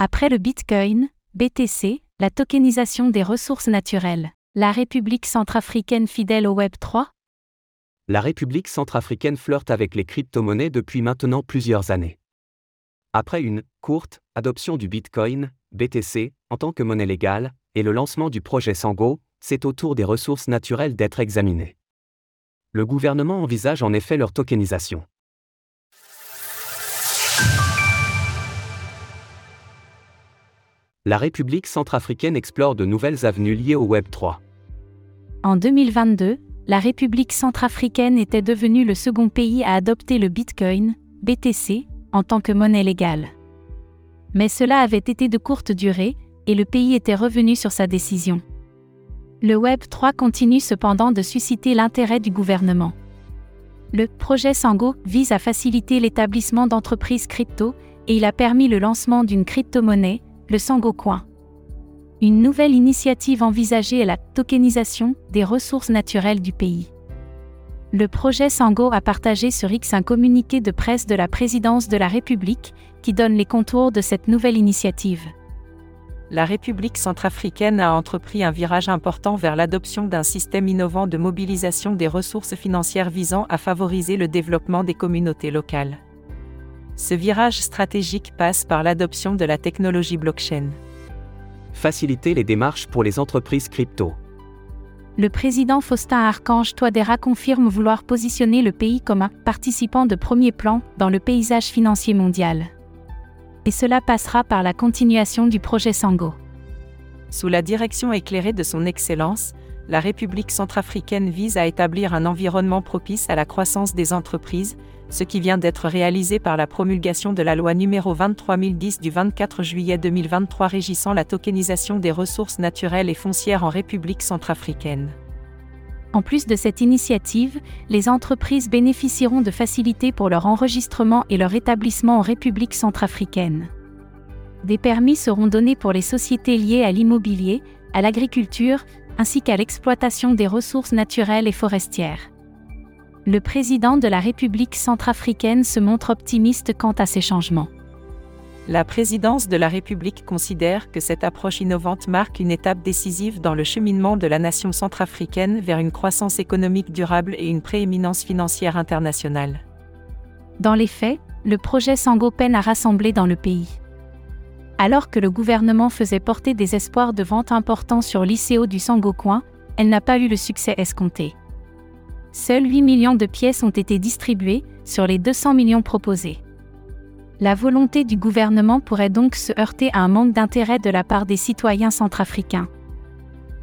Après le Bitcoin, BTC, la tokenisation des ressources naturelles, la République centrafricaine fidèle au Web 3 La République centrafricaine flirte avec les crypto-monnaies depuis maintenant plusieurs années. Après une courte adoption du Bitcoin, BTC, en tant que monnaie légale, et le lancement du projet Sango, c'est au tour des ressources naturelles d'être examinées. Le gouvernement envisage en effet leur tokenisation. La République centrafricaine explore de nouvelles avenues liées au Web 3. En 2022, la République centrafricaine était devenue le second pays à adopter le Bitcoin, BTC, en tant que monnaie légale. Mais cela avait été de courte durée, et le pays était revenu sur sa décision. Le Web 3 continue cependant de susciter l'intérêt du gouvernement. Le projet Sango vise à faciliter l'établissement d'entreprises crypto et il a permis le lancement d'une crypto-monnaie, le Sango Coin. Une nouvelle initiative envisagée est la tokenisation des ressources naturelles du pays. Le projet Sango a partagé sur X un communiqué de presse de la présidence de la République qui donne les contours de cette nouvelle initiative. La République centrafricaine a entrepris un virage important vers l'adoption d'un système innovant de mobilisation des ressources financières visant à favoriser le développement des communautés locales. Ce virage stratégique passe par l'adoption de la technologie blockchain. Faciliter les démarches pour les entreprises crypto. Le président Faustin Archange Touadéra confirme vouloir positionner le pays comme un participant de premier plan dans le paysage financier mondial. Et cela passera par la continuation du projet Sango. Sous la direction éclairée de son Excellence, la République centrafricaine vise à établir un environnement propice à la croissance des entreprises, ce qui vient d'être réalisé par la promulgation de la loi numéro 23010 du 24 juillet 2023 régissant la tokenisation des ressources naturelles et foncières en République centrafricaine. En plus de cette initiative, les entreprises bénéficieront de facilités pour leur enregistrement et leur établissement en République centrafricaine. Des permis seront donnés pour les sociétés liées à l'immobilier, à l'agriculture, ainsi qu'à l'exploitation des ressources naturelles et forestières. Le président de la République centrafricaine se montre optimiste quant à ces changements. La présidence de la République considère que cette approche innovante marque une étape décisive dans le cheminement de la nation centrafricaine vers une croissance économique durable et une prééminence financière internationale. Dans les faits, le projet Sango peine à rassembler dans le pays. Alors que le gouvernement faisait porter des espoirs de vente importants sur l'ICO du Sangocoin, elle n'a pas eu le succès escompté seuls 8 millions de pièces ont été distribuées, sur les 200 millions proposés. La volonté du gouvernement pourrait donc se heurter à un manque d'intérêt de la part des citoyens centrafricains.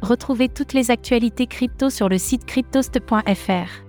Retrouvez toutes les actualités crypto sur le site cryptost.fr.